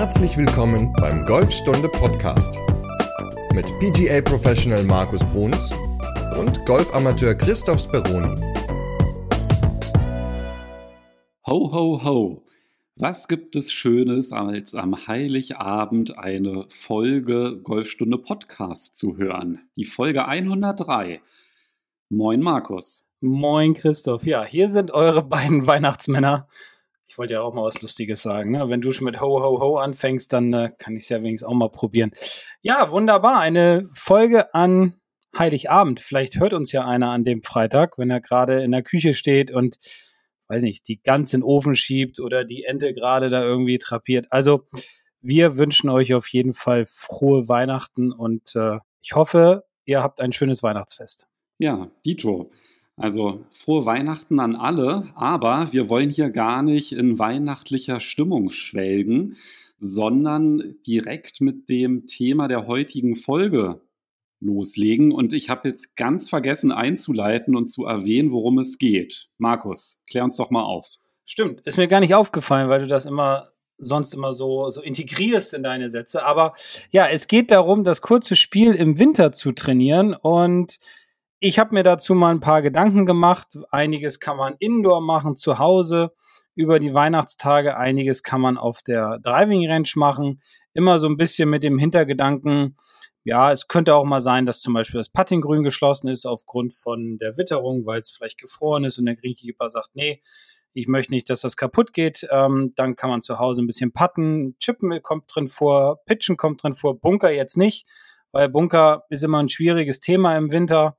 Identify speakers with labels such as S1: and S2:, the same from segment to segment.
S1: Herzlich willkommen beim Golfstunde Podcast mit PGA Professional Markus Bruns und Golfamateur Christoph Speroni.
S2: Ho, ho, ho. Was gibt es Schönes, als am Heiligabend eine Folge Golfstunde Podcast zu hören? Die Folge 103. Moin, Markus.
S3: Moin, Christoph. Ja, hier sind eure beiden Weihnachtsmänner. Ich wollte ja auch mal was Lustiges sagen. Ne? Wenn du schon mit Ho, Ho, Ho anfängst, dann äh, kann ich es ja wenigstens auch mal probieren. Ja, wunderbar. Eine Folge an Heiligabend. Vielleicht hört uns ja einer an dem Freitag, wenn er gerade in der Küche steht und weiß nicht, die Gans in den Ofen schiebt oder die Ente gerade da irgendwie trapiert. Also wir wünschen euch auf jeden Fall frohe Weihnachten und äh, ich hoffe, ihr habt ein schönes Weihnachtsfest.
S2: Ja, Dito. Also frohe Weihnachten an alle, aber wir wollen hier gar nicht in weihnachtlicher Stimmung schwelgen, sondern direkt mit dem Thema der heutigen Folge loslegen. Und ich habe jetzt ganz vergessen einzuleiten und zu erwähnen, worum es geht. Markus, klär uns doch mal auf.
S3: Stimmt, ist mir gar nicht aufgefallen, weil du das immer sonst immer so, so integrierst in deine Sätze. Aber ja, es geht darum, das kurze Spiel im Winter zu trainieren. Und ich habe mir dazu mal ein paar Gedanken gemacht. Einiges kann man indoor machen, zu Hause über die Weihnachtstage. Einiges kann man auf der Driving Range machen. Immer so ein bisschen mit dem Hintergedanken, ja, es könnte auch mal sein, dass zum Beispiel das Puttinggrün geschlossen ist aufgrund von der Witterung, weil es vielleicht gefroren ist und der Greenkeeper sagt, nee, ich möchte nicht, dass das kaputt geht. Ähm, dann kann man zu Hause ein bisschen putten. Chippen kommt drin vor, Pitchen kommt drin vor, Bunker jetzt nicht, weil Bunker ist immer ein schwieriges Thema im Winter.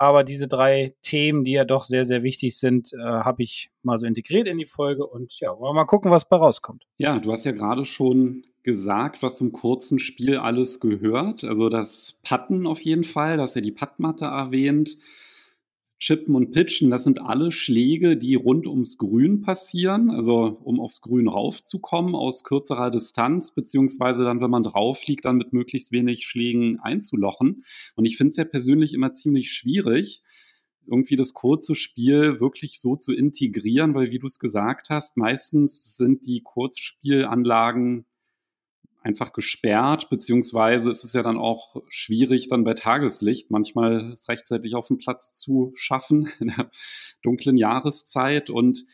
S3: Aber diese drei Themen, die ja doch sehr, sehr wichtig sind, äh, habe ich mal so integriert in die Folge und ja, wollen wir mal gucken, was bei rauskommt.
S2: Ja, du hast ja gerade schon gesagt, was zum kurzen Spiel alles gehört. Also das Putten auf jeden Fall, dass er die Puttmatte erwähnt. Chippen und Pitchen, das sind alle Schläge, die rund ums Grün passieren, also um aufs Grün raufzukommen aus kürzerer Distanz, beziehungsweise dann, wenn man drauf liegt, dann mit möglichst wenig Schlägen einzulochen. Und ich finde es ja persönlich immer ziemlich schwierig, irgendwie das kurze Spiel wirklich so zu integrieren, weil wie du es gesagt hast, meistens sind die Kurzspielanlagen einfach gesperrt, beziehungsweise ist es ja dann auch schwierig, dann bei Tageslicht manchmal es rechtzeitig auf den Platz zu schaffen in der dunklen Jahreszeit. Und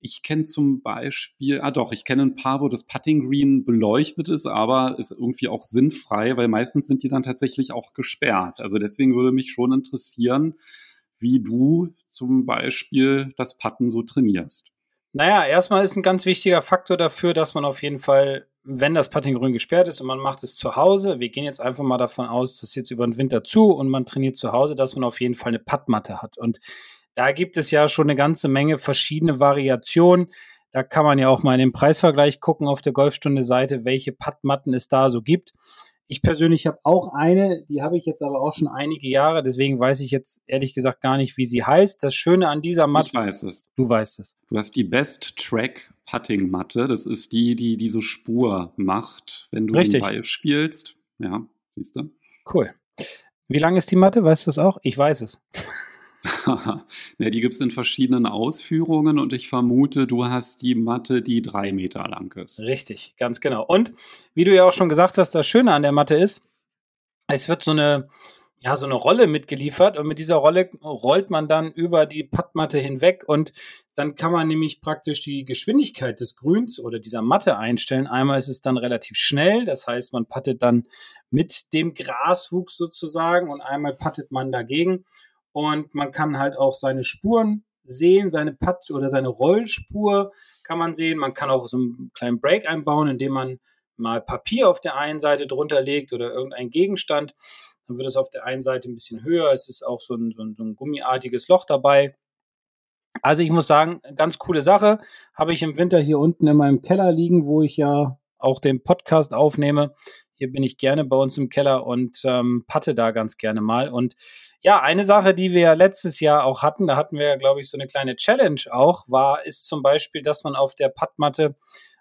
S2: ich kenne zum Beispiel, ah doch, ich kenne ein paar, wo das Putting Green beleuchtet ist, aber ist irgendwie auch sinnfrei, weil meistens sind die dann tatsächlich auch gesperrt. Also deswegen würde mich schon interessieren, wie du zum Beispiel das Putten so trainierst.
S3: Naja, erstmal ist ein ganz wichtiger Faktor dafür, dass man auf jeden Fall, wenn das Puttinggrün gesperrt ist und man macht es zu Hause, wir gehen jetzt einfach mal davon aus, dass jetzt über den Winter zu und man trainiert zu Hause, dass man auf jeden Fall eine Puttmatte hat. Und da gibt es ja schon eine ganze Menge verschiedene Variationen. Da kann man ja auch mal in den Preisvergleich gucken auf der Golfstunde-Seite, welche Puttmatten es da so gibt. Ich persönlich habe auch eine, die habe ich jetzt aber auch schon einige Jahre, deswegen weiß ich jetzt ehrlich gesagt gar nicht, wie sie heißt. Das Schöne an dieser Matte.
S2: Ich weiß es.
S3: Du weißt es.
S2: Du hast die Best Track Putting Matte. Das ist die, die diese Spur macht, wenn du Richtig. den Ball spielst. Ja, siehst du.
S3: Cool. Wie lang ist die Matte? Weißt du es auch? Ich weiß es.
S2: ja, die gibt es in verschiedenen Ausführungen und ich vermute, du hast die Matte, die drei Meter lang ist.
S3: Richtig, ganz genau. Und wie du ja auch schon gesagt hast, das Schöne an der Matte ist, es wird so eine, ja, so eine Rolle mitgeliefert und mit dieser Rolle rollt man dann über die Pattmatte hinweg und dann kann man nämlich praktisch die Geschwindigkeit des Grüns oder dieser Matte einstellen. Einmal ist es dann relativ schnell, das heißt, man pattet dann mit dem Graswuchs sozusagen und einmal pattet man dagegen und man kann halt auch seine Spuren sehen, seine Putt oder seine Rollspur kann man sehen. Man kann auch so einen kleinen Break einbauen, indem man mal Papier auf der einen Seite drunter legt oder irgendein Gegenstand. Dann wird es auf der einen Seite ein bisschen höher. Es ist auch so ein, so ein, so ein gummiartiges Loch dabei. Also ich muss sagen, ganz coole Sache. Habe ich im Winter hier unten in meinem Keller liegen, wo ich ja auch den Podcast aufnehme. Hier bin ich gerne bei uns im Keller und ähm, patte da ganz gerne mal. Und ja, eine Sache, die wir ja letztes Jahr auch hatten, da hatten wir ja, glaube ich, so eine kleine Challenge auch, war, ist zum Beispiel, dass man auf der Pattmatte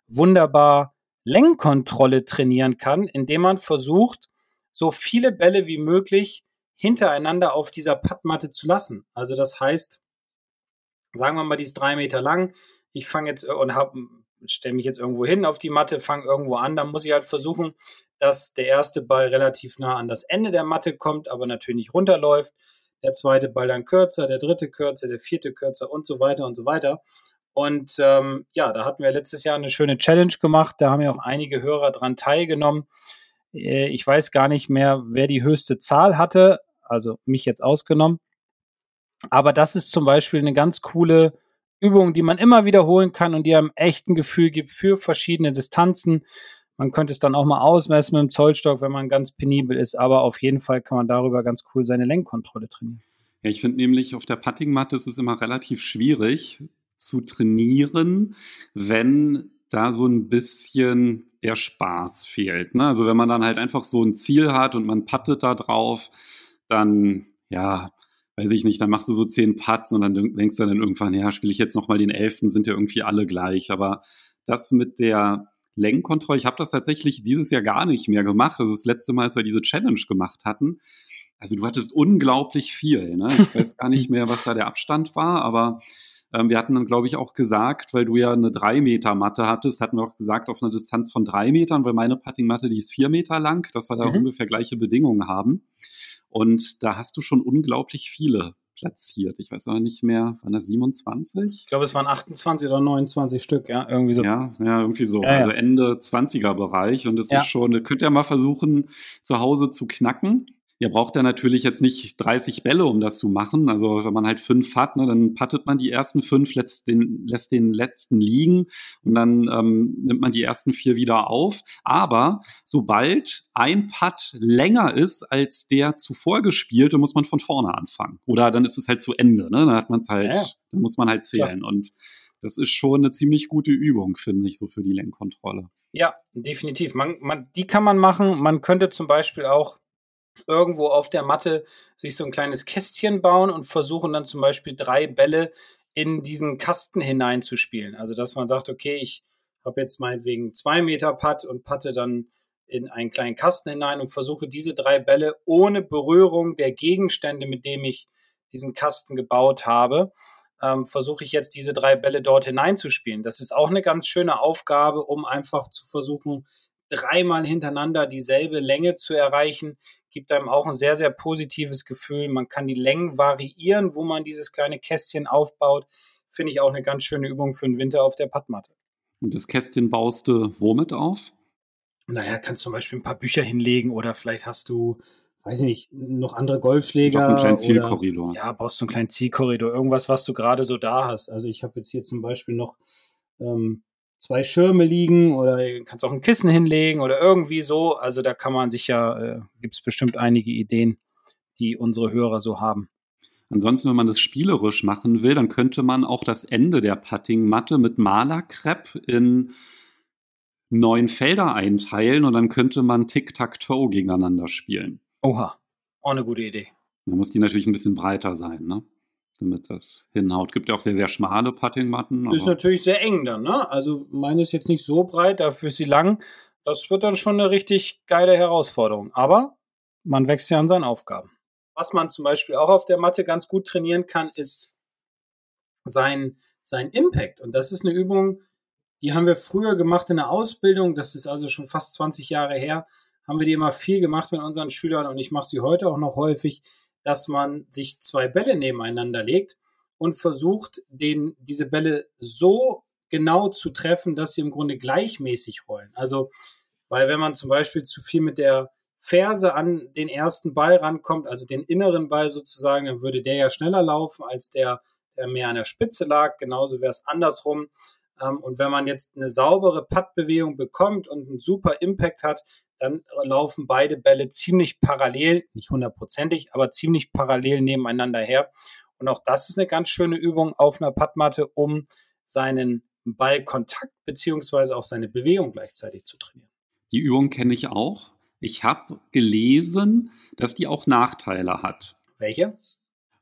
S3: wunderbar Lenkkontrolle trainieren kann, indem man versucht, so viele Bälle wie möglich hintereinander auf dieser Pattmatte zu lassen. Also das heißt, sagen wir mal, die ist drei Meter lang. Ich fange jetzt äh, und habe stelle mich jetzt irgendwo hin auf die Matte, fange irgendwo an, dann muss ich halt versuchen, dass der erste Ball relativ nah an das Ende der Matte kommt, aber natürlich nicht runterläuft. Der zweite Ball dann kürzer, der dritte kürzer, der vierte kürzer und so weiter und so weiter. Und ähm, ja, da hatten wir letztes Jahr eine schöne Challenge gemacht. Da haben ja auch einige Hörer dran teilgenommen. Äh, ich weiß gar nicht mehr, wer die höchste Zahl hatte, also mich jetzt ausgenommen. Aber das ist zum Beispiel eine ganz coole Übung, die man immer wiederholen kann und die einem echt ein Gefühl gibt für verschiedene Distanzen. Man könnte es dann auch mal ausmessen mit dem Zollstock, wenn man ganz penibel ist, aber auf jeden Fall kann man darüber ganz cool seine Lenkkontrolle trainieren.
S2: Ja, ich finde nämlich auf der Puttingmatte ist es immer relativ schwierig zu trainieren, wenn da so ein bisschen der Spaß fehlt. Ne? Also wenn man dann halt einfach so ein Ziel hat und man puttet da drauf, dann, ja, weiß ich nicht, dann machst du so zehn Putts und dann denkst du dann irgendwann, ja, spiele ich jetzt nochmal den elften, sind ja irgendwie alle gleich. Aber das mit der Lenkkontrolle, ich habe das tatsächlich dieses Jahr gar nicht mehr gemacht. Also das letzte Mal, als wir diese Challenge gemacht hatten, also du hattest unglaublich viel. Ne? Ich weiß gar nicht mehr, was da der Abstand war, aber ähm, wir hatten dann, glaube ich, auch gesagt, weil du ja eine 3-Meter-Matte hattest, hatten wir auch gesagt, auf einer Distanz von drei Metern, weil meine Putting-Matte, die ist vier Meter lang, dass wir da mhm. ungefähr gleiche Bedingungen haben. Und da hast du schon unglaublich viele platziert. Ich weiß aber nicht mehr, waren das 27?
S3: Ich glaube, es waren 28 oder 29 Stück, ja, irgendwie so.
S2: Ja, ja, irgendwie so. Ja, also Ende 20er Bereich. Und das ja. ist schon, könnt ihr mal versuchen, zu Hause zu knacken. Ihr braucht ja natürlich jetzt nicht 30 Bälle, um das zu machen. Also wenn man halt fünf hat, ne, dann pattet man die ersten fünf, lässt den, lässt den letzten liegen und dann ähm, nimmt man die ersten vier wieder auf. Aber sobald ein Putt länger ist als der zuvor gespielte, muss man von vorne anfangen. Oder dann ist es halt zu Ende. Ne? Dann hat man es halt, ja. dann muss man halt zählen. Klar. Und das ist schon eine ziemlich gute Übung, finde ich, so für die Lenkkontrolle.
S3: Ja, definitiv. Man, man, die kann man machen. Man könnte zum Beispiel auch irgendwo auf der Matte sich so ein kleines Kästchen bauen und versuchen dann zum Beispiel drei Bälle in diesen Kasten hineinzuspielen. Also dass man sagt, okay, ich habe jetzt meinetwegen zwei Meter Putt und patte dann in einen kleinen Kasten hinein und versuche diese drei Bälle ohne Berührung der Gegenstände, mit dem ich diesen Kasten gebaut habe, ähm, versuche ich jetzt diese drei Bälle dort hineinzuspielen. Das ist auch eine ganz schöne Aufgabe, um einfach zu versuchen, dreimal hintereinander dieselbe Länge zu erreichen, gibt einem auch ein sehr, sehr positives Gefühl. Man kann die Längen variieren, wo man dieses kleine Kästchen aufbaut. Finde ich auch eine ganz schöne Übung für den Winter auf der Pattmatte.
S2: Und das Kästchen baust du womit auf?
S3: Naja, kannst zum Beispiel ein paar Bücher hinlegen oder vielleicht hast du, weiß ich nicht, noch andere Golfschläger.
S2: Brauchst einen kleinen Zielkorridor.
S3: Oder, ja, brauchst du einen kleinen Zielkorridor. Irgendwas, was du gerade so da hast. Also ich habe jetzt hier zum Beispiel noch ähm, zwei Schirme liegen oder kannst auch ein Kissen hinlegen oder irgendwie so. Also da kann man sich ja, äh, gibt es bestimmt einige Ideen, die unsere Hörer so haben.
S2: Ansonsten, wenn man das spielerisch machen will, dann könnte man auch das Ende der Putting-Matte mit Malerkrepp in neun Felder einteilen und dann könnte man Tic-Tac-Toe gegeneinander spielen.
S3: Oha, auch eine gute Idee.
S2: Dann muss die natürlich ein bisschen breiter sein, ne? Damit das hinhaut. Gibt ja auch sehr, sehr schmale Puttingmatten.
S3: Ist natürlich sehr eng dann, ne? Also meine ist jetzt nicht so breit, dafür ist sie lang. Das wird dann schon eine richtig geile Herausforderung. Aber man wächst ja an seinen Aufgaben. Was man zum Beispiel auch auf der Matte ganz gut trainieren kann, ist sein, sein Impact. Und das ist eine Übung, die haben wir früher gemacht in der Ausbildung. Das ist also schon fast 20 Jahre her. Haben wir die immer viel gemacht mit unseren Schülern und ich mache sie heute auch noch häufig dass man sich zwei Bälle nebeneinander legt und versucht, den, diese Bälle so genau zu treffen, dass sie im Grunde gleichmäßig rollen. Also, weil wenn man zum Beispiel zu viel mit der Ferse an den ersten Ball rankommt, also den inneren Ball sozusagen, dann würde der ja schneller laufen als der, der mehr an der Spitze lag. Genauso wäre es andersrum. Ähm, und wenn man jetzt eine saubere Puttbewegung bekommt und einen super Impact hat, dann laufen beide Bälle ziemlich parallel, nicht hundertprozentig, aber ziemlich parallel nebeneinander her. Und auch das ist eine ganz schöne Übung auf einer Puttmatte, um seinen Ballkontakt beziehungsweise auch seine Bewegung gleichzeitig zu trainieren.
S2: Die Übung kenne ich auch. Ich habe gelesen, dass die auch Nachteile hat.
S3: Welche?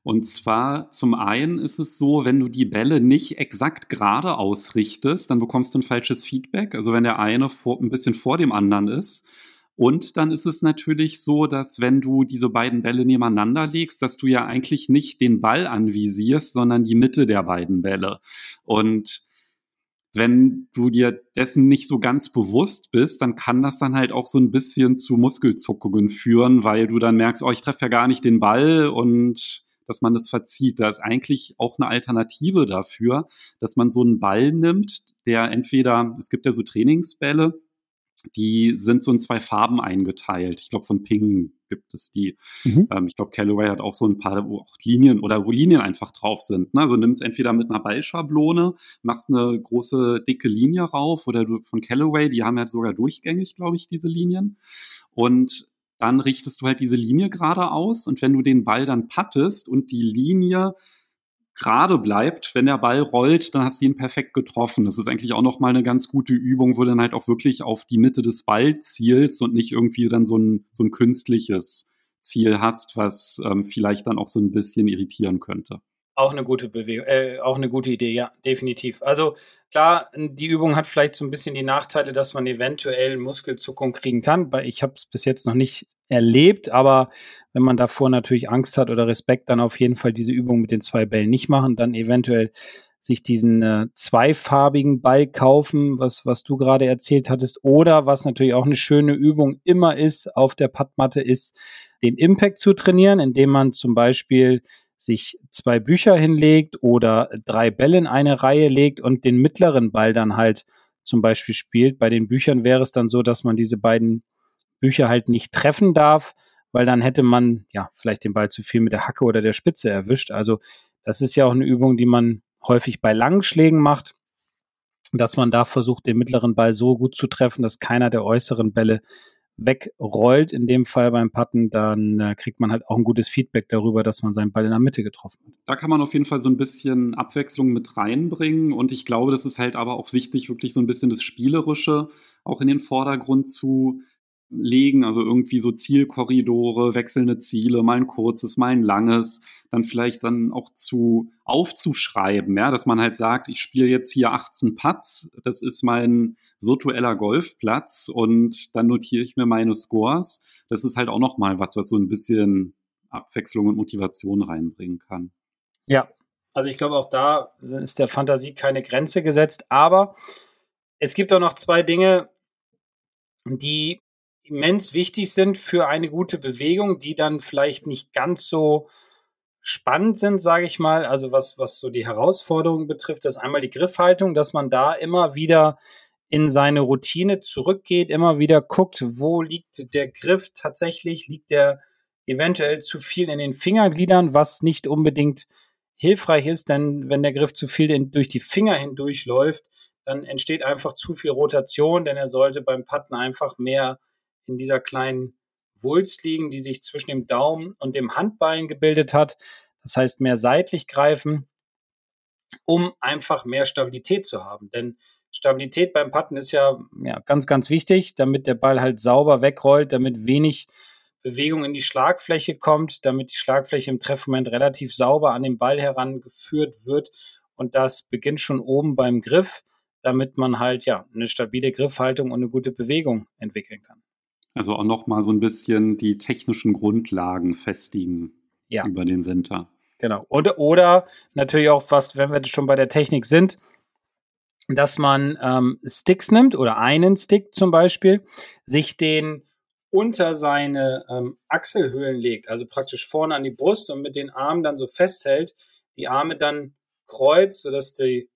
S2: Und zwar zum einen ist es so, wenn du die Bälle nicht exakt gerade ausrichtest, dann bekommst du ein falsches Feedback. Also wenn der eine vor, ein bisschen vor dem anderen ist. Und dann ist es natürlich so, dass wenn du diese beiden Bälle nebeneinander legst, dass du ja eigentlich nicht den Ball anvisierst, sondern die Mitte der beiden Bälle. Und wenn du dir dessen nicht so ganz bewusst bist, dann kann das dann halt auch so ein bisschen zu Muskelzuckungen führen, weil du dann merkst, oh, ich treffe ja gar nicht den Ball und dass man das verzieht. Da ist eigentlich auch eine Alternative dafür, dass man so einen Ball nimmt, der entweder, es gibt ja so Trainingsbälle, die sind so in zwei Farben eingeteilt. Ich glaube, von Ping gibt es die. Mhm. Ähm, ich glaube, Callaway hat auch so ein paar, wo auch Linien oder wo Linien einfach drauf sind. Ne? Also nimmst entweder mit einer Ballschablone, machst eine große, dicke Linie rauf oder du von Callaway, die haben halt sogar durchgängig, glaube ich, diese Linien. Und dann richtest du halt diese Linie gerade aus und wenn du den Ball dann pattest und die Linie gerade bleibt, wenn der Ball rollt, dann hast du ihn perfekt getroffen. Das ist eigentlich auch nochmal eine ganz gute Übung, wo du dann halt auch wirklich auf die Mitte des Balls zielst und nicht irgendwie dann so ein, so ein künstliches Ziel hast, was ähm, vielleicht dann auch so ein bisschen irritieren könnte.
S3: Auch eine gute Bewegung, äh, auch eine gute Idee, ja, definitiv. Also klar, die Übung hat vielleicht so ein bisschen die Nachteile, dass man eventuell Muskelzuckung kriegen kann, ich habe es bis jetzt noch nicht erlebt, aber wenn man davor natürlich Angst hat oder Respekt, dann auf jeden Fall diese Übung mit den zwei Bällen nicht machen, dann eventuell sich diesen äh, zweifarbigen Ball kaufen, was, was du gerade erzählt hattest, oder was natürlich auch eine schöne Übung immer ist auf der Padmatte, ist den Impact zu trainieren, indem man zum Beispiel sich zwei Bücher hinlegt oder drei Bälle in eine Reihe legt und den mittleren Ball dann halt zum Beispiel spielt. Bei den Büchern wäre es dann so, dass man diese beiden Bücher halt nicht treffen darf, weil dann hätte man ja vielleicht den Ball zu viel mit der Hacke oder der Spitze erwischt. Also das ist ja auch eine Übung, die man häufig bei langen Schlägen macht, dass man da versucht, den mittleren Ball so gut zu treffen, dass keiner der äußeren Bälle wegrollt, in dem Fall beim Putten, dann äh, kriegt man halt auch ein gutes Feedback darüber, dass man seinen Ball in der Mitte getroffen hat.
S2: Da kann man auf jeden Fall so ein bisschen Abwechslung mit reinbringen und ich glaube, das ist halt aber auch wichtig, wirklich so ein bisschen das Spielerische auch in den Vordergrund zu legen, also irgendwie so Zielkorridore, wechselnde Ziele, mal ein kurzes, mal ein langes, dann vielleicht dann auch zu aufzuschreiben, ja, dass man halt sagt, ich spiele jetzt hier 18 Putts, das ist mein virtueller Golfplatz und dann notiere ich mir meine Scores. Das ist halt auch noch mal was, was so ein bisschen Abwechslung und Motivation reinbringen kann.
S3: Ja, also ich glaube auch da ist der Fantasie keine Grenze gesetzt, aber es gibt auch noch zwei Dinge, die immens wichtig sind für eine gute Bewegung, die dann vielleicht nicht ganz so spannend sind, sage ich mal. Also was, was so die Herausforderungen betrifft, ist einmal die Griffhaltung, dass man da immer wieder in seine Routine zurückgeht, immer wieder guckt, wo liegt der Griff tatsächlich, liegt der eventuell zu viel in den Fingergliedern, was nicht unbedingt hilfreich ist, denn wenn der Griff zu viel in, durch die Finger hindurchläuft, dann entsteht einfach zu viel Rotation, denn er sollte beim Putten einfach mehr in dieser kleinen Wulst liegen, die sich zwischen dem Daumen und dem Handballen gebildet hat. Das heißt, mehr seitlich greifen, um einfach mehr Stabilität zu haben. Denn Stabilität beim Putten ist ja, ja ganz, ganz wichtig, damit der Ball halt sauber wegrollt, damit wenig Bewegung in die Schlagfläche kommt, damit die Schlagfläche im Treffmoment relativ sauber an den Ball herangeführt wird. Und das beginnt schon oben beim Griff, damit man halt ja eine stabile Griffhaltung und eine gute Bewegung entwickeln kann.
S2: Also auch nochmal so ein bisschen die technischen Grundlagen festigen ja. über den Winter.
S3: Genau. Oder, oder natürlich auch was, wenn wir schon bei der Technik sind, dass man ähm, Sticks nimmt oder einen Stick zum Beispiel, sich den unter seine ähm, Achselhöhlen legt, also praktisch vorne an die Brust und mit den Armen dann so festhält, die Arme dann kreuzt, sodass die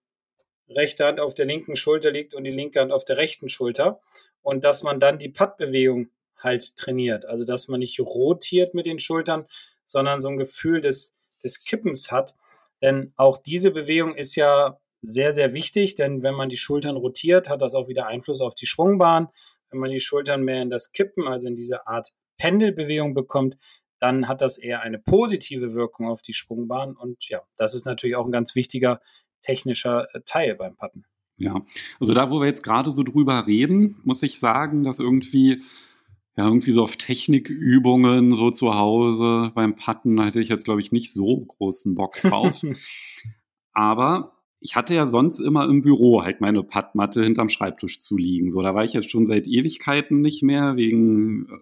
S3: rechte Hand auf der linken Schulter liegt und die linke Hand auf der rechten Schulter und dass man dann die Pattbewegung halt trainiert. Also dass man nicht rotiert mit den Schultern, sondern so ein Gefühl des, des Kippens hat. Denn auch diese Bewegung ist ja sehr, sehr wichtig, denn wenn man die Schultern rotiert, hat das auch wieder Einfluss auf die Schwungbahn. Wenn man die Schultern mehr in das Kippen, also in diese Art Pendelbewegung bekommt, dann hat das eher eine positive Wirkung auf die Schwungbahn. Und ja, das ist natürlich auch ein ganz wichtiger technischer äh, Teil beim Patten.
S2: Ja, also da, wo wir jetzt gerade so drüber reden, muss ich sagen, dass irgendwie, ja, irgendwie so auf Technikübungen so zu Hause beim Patten hätte ich jetzt, glaube ich, nicht so großen Bock drauf. Aber ich hatte ja sonst immer im Büro halt meine Pattmatte hinterm Schreibtisch zu liegen. So, da war ich jetzt schon seit Ewigkeiten nicht mehr, wegen äh,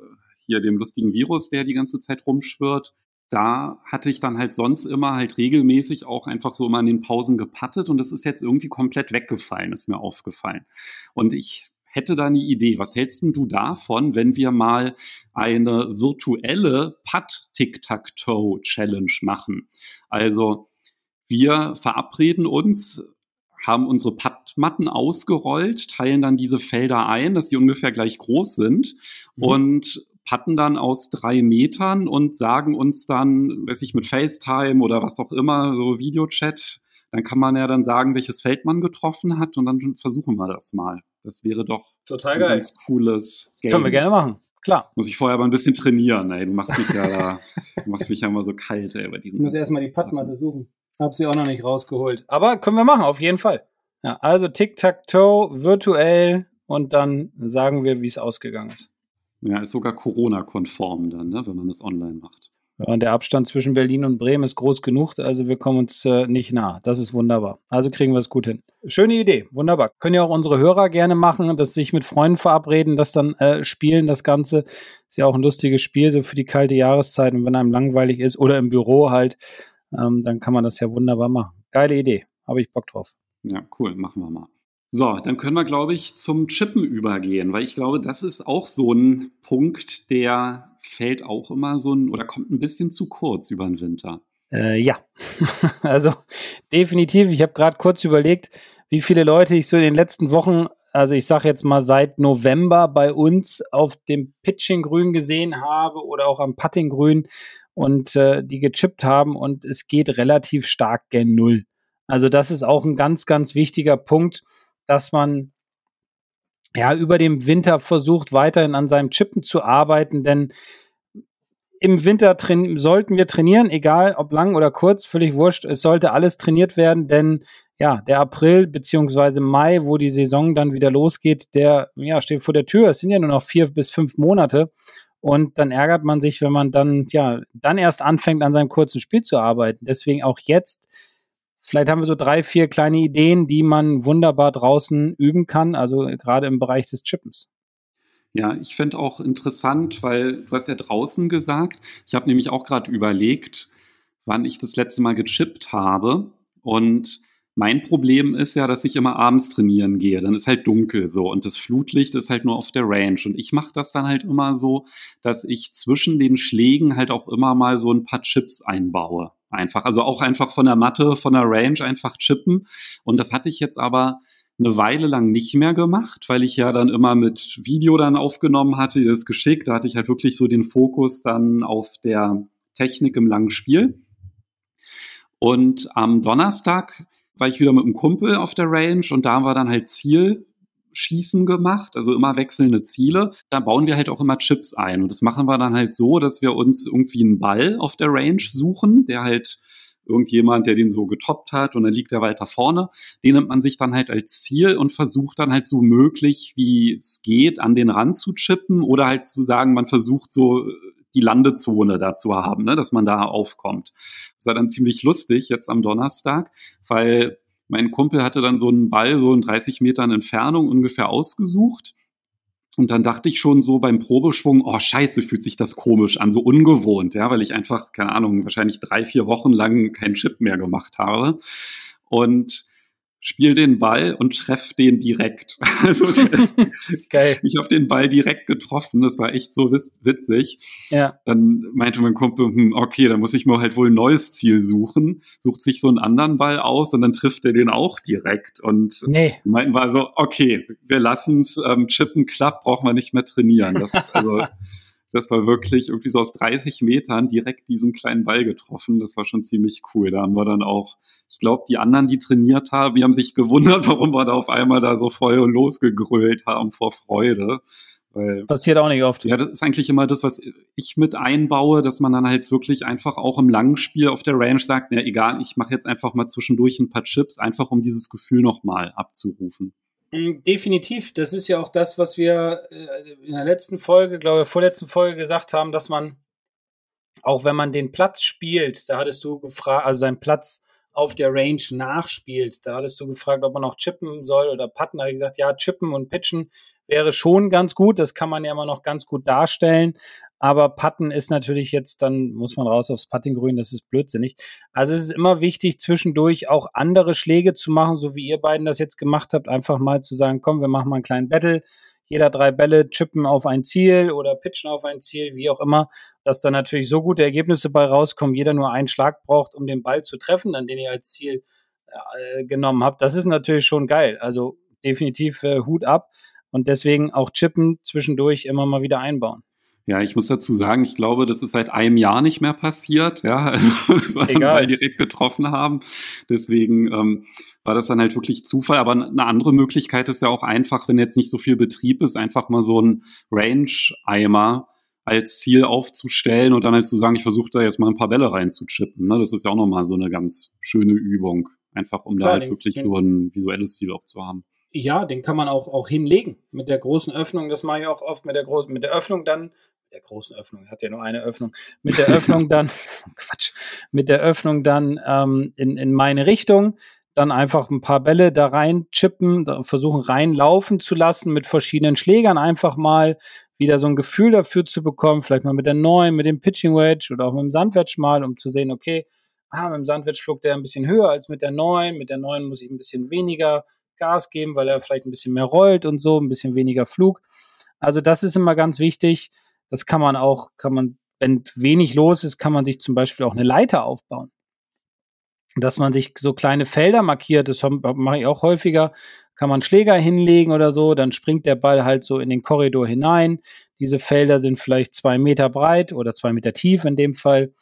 S2: hier dem lustigen Virus, der die ganze Zeit rumschwirrt. Da hatte ich dann halt sonst immer halt regelmäßig auch einfach so immer in den Pausen gepattet und das ist jetzt irgendwie komplett weggefallen, ist mir aufgefallen. Und ich hätte da eine Idee. Was hältst du davon, wenn wir mal eine virtuelle Putt-Tic-Tac-Toe-Challenge machen? Also wir verabreden uns, haben unsere Puttmatten ausgerollt, teilen dann diese Felder ein, dass die ungefähr gleich groß sind mhm. und patten dann aus drei Metern und sagen uns dann, weiß ich, mit FaceTime oder was auch immer, so Videochat, dann kann man ja dann sagen, welches Feld man getroffen hat und dann versuchen wir das mal. Das wäre doch
S3: Total ein geil. ganz
S2: cooles
S3: Game. Können wir gerne machen. Klar.
S2: Muss ich vorher aber ein bisschen trainieren, ey. Du machst mich ja da, du machst mich ja immer so kalt, ey, bei
S3: diesem. Ich muss erstmal die Padmatte suchen. Hab sie auch noch nicht rausgeholt. Aber können wir machen, auf jeden Fall. Ja, also Tic-Tac-Toe, virtuell und dann sagen wir, wie es ausgegangen ist.
S2: Ja, ist sogar Corona-konform dann, ne, wenn man das online macht.
S3: Ja, und der Abstand zwischen Berlin und Bremen ist groß genug, also wir kommen uns äh, nicht nah. Das ist wunderbar. Also kriegen wir es gut hin. Schöne Idee, wunderbar. Können ja auch unsere Hörer gerne machen, dass sich mit Freunden verabreden, das dann äh, spielen, das Ganze. Ist ja auch ein lustiges Spiel, so für die kalte Jahreszeit. Und wenn einem langweilig ist oder im Büro halt, ähm, dann kann man das ja wunderbar machen. Geile Idee, habe ich Bock drauf.
S2: Ja, cool, machen wir mal. So, dann können wir, glaube ich, zum Chippen übergehen, weil ich glaube, das ist auch so ein Punkt, der fällt auch immer so ein oder kommt ein bisschen zu kurz über den Winter.
S3: Äh, ja, also definitiv. Ich habe gerade kurz überlegt, wie viele Leute ich so in den letzten Wochen, also ich sage jetzt mal seit November bei uns auf dem Pitching-Grün gesehen habe oder auch am Putting-Grün und äh, die gechippt haben und es geht relativ stark gen Null. Also das ist auch ein ganz, ganz wichtiger Punkt dass man ja über dem Winter versucht, weiterhin an seinem Chippen zu arbeiten, denn im Winter sollten wir trainieren, egal ob lang oder kurz, völlig wurscht. Es sollte alles trainiert werden, denn ja, der April beziehungsweise Mai, wo die Saison dann wieder losgeht, der ja, steht vor der Tür. Es sind ja nur noch vier bis fünf Monate. Und dann ärgert man sich, wenn man dann, ja, dann erst anfängt, an seinem kurzen Spiel zu arbeiten. Deswegen auch jetzt Vielleicht haben wir so drei, vier kleine Ideen, die man wunderbar draußen üben kann, also gerade im Bereich des Chippens.
S2: Ja, ich finde auch interessant, weil du hast ja draußen gesagt, ich habe nämlich auch gerade überlegt, wann ich das letzte Mal gechippt habe. Und mein Problem ist ja, dass ich immer abends trainieren gehe. Dann ist halt dunkel so und das Flutlicht ist halt nur auf der Range. Und ich mache das dann halt immer so, dass ich zwischen den Schlägen halt auch immer mal so ein paar Chips einbaue einfach. Also auch einfach von der Matte, von der Range einfach chippen. Und das hatte ich jetzt aber eine Weile lang nicht mehr gemacht, weil ich ja dann immer mit Video dann aufgenommen hatte, das geschickt. Da hatte ich halt wirklich so den Fokus dann auf der Technik im langen Spiel. Und am Donnerstag war ich wieder mit einem Kumpel auf der Range und da war dann halt Ziel Schießen gemacht, also immer wechselnde Ziele. Da bauen wir halt auch immer Chips ein. Und das machen wir dann halt so, dass wir uns irgendwie einen Ball auf der Range suchen, der halt irgendjemand, der den so getoppt hat und dann liegt er weiter vorne. Den nimmt man sich dann halt als Ziel und versucht dann halt so möglich, wie es geht, an den Rand zu chippen oder halt zu sagen, man versucht so die Landezone da zu haben, ne, dass man da aufkommt. Das war dann ziemlich lustig jetzt am Donnerstag, weil mein Kumpel hatte dann so einen Ball so in 30 Metern Entfernung ungefähr ausgesucht. Und dann dachte ich schon so beim Probeschwung, oh scheiße, fühlt sich das komisch an, so ungewohnt, ja, weil ich einfach, keine Ahnung, wahrscheinlich drei, vier Wochen lang keinen Chip mehr gemacht habe. Und spiel den Ball und treff den direkt. Also ist, Geil. ich habe den Ball direkt getroffen. Das war echt so witzig. Ja. Dann meinte mein Kumpel, hm, okay, da muss ich mir halt wohl ein neues Ziel suchen. Sucht sich so einen anderen Ball aus und dann trifft er den auch direkt. Und nee. meinten war so, okay, wir lassen es, ähm, Chippen klappt, brauchen wir nicht mehr trainieren. Das, also das war wirklich irgendwie so aus 30 Metern direkt diesen kleinen Ball getroffen. Das war schon ziemlich cool. Da haben wir dann auch, ich glaube, die anderen, die trainiert haben, die haben sich gewundert, warum wir da auf einmal da so voll losgegrölt haben vor Freude.
S3: Weil, Passiert auch nicht oft.
S2: Ja, das ist eigentlich immer das, was ich mit einbaue, dass man dann halt wirklich einfach auch im langen Spiel auf der Range sagt, na egal, ich mache jetzt einfach mal zwischendurch ein paar Chips, einfach um dieses Gefühl nochmal abzurufen.
S3: Mm, definitiv. Das ist ja auch das, was wir äh, in der letzten Folge, glaube ich, vorletzten Folge gesagt haben, dass man, auch wenn man den Platz spielt, da hattest du gefragt, also seinen Platz auf der Range nachspielt, da hattest du gefragt, ob man auch chippen soll oder putten. Da habe ich gesagt, ja, chippen und pitchen wäre schon ganz gut. Das kann man ja immer noch ganz gut darstellen. Aber Putten ist natürlich jetzt, dann muss man raus aufs Puttinggrün, das ist blödsinnig. Also es ist immer wichtig, zwischendurch auch andere Schläge zu machen, so wie ihr beiden das jetzt gemacht habt. Einfach mal zu sagen, komm, wir machen mal einen kleinen Battle. Jeder drei Bälle chippen auf ein Ziel oder pitchen auf ein Ziel, wie auch immer, dass da natürlich so gute Ergebnisse bei rauskommen, jeder nur einen Schlag braucht, um den Ball zu treffen, an den ihr als Ziel äh, genommen habt. Das ist natürlich schon geil. Also definitiv äh, Hut ab und deswegen auch chippen zwischendurch immer mal wieder einbauen.
S2: Ja, ich muss dazu sagen, ich glaube, das ist seit einem Jahr nicht mehr passiert, ja, also dass wir Egal. direkt getroffen haben. Deswegen ähm, war das dann halt wirklich Zufall. Aber eine andere Möglichkeit ist ja auch einfach, wenn jetzt nicht so viel Betrieb ist, einfach mal so ein Range-Eimer als Ziel aufzustellen und dann halt zu sagen, ich versuche da jetzt mal ein paar Bälle reinzuchippen. Ne? Das ist ja auch nochmal so eine ganz schöne Übung. Einfach um Klar, da halt wirklich so ein visuelles Ziel auch zu haben.
S3: Ja, den kann man auch, auch hinlegen mit der großen Öffnung. Das mache ich auch oft mit der großen, mit der Öffnung dann der großen Öffnung, hat ja nur eine Öffnung, mit der Öffnung dann, Quatsch, mit der Öffnung dann ähm, in, in meine Richtung, dann einfach ein paar Bälle da rein chippen, versuchen reinlaufen zu lassen mit verschiedenen Schlägern, einfach mal wieder so ein Gefühl dafür zu bekommen, vielleicht mal mit der neuen, mit dem Pitching Wedge oder auch mit dem Sandwedge mal, um zu sehen, okay, ah, mit dem Sandwedge flog der ein bisschen höher als mit der neuen, mit der neuen muss ich ein bisschen weniger Gas geben, weil er vielleicht ein bisschen mehr rollt und so, ein bisschen weniger Flug. Also das ist immer ganz wichtig, das kann man auch, kann man, wenn wenig los ist, kann man sich zum Beispiel auch eine Leiter aufbauen. Dass man sich so kleine Felder markiert, das mache ich auch häufiger, kann man Schläger hinlegen oder so, dann springt der Ball halt so in den Korridor hinein. Diese Felder sind vielleicht zwei Meter breit oder zwei Meter tief in dem Fall.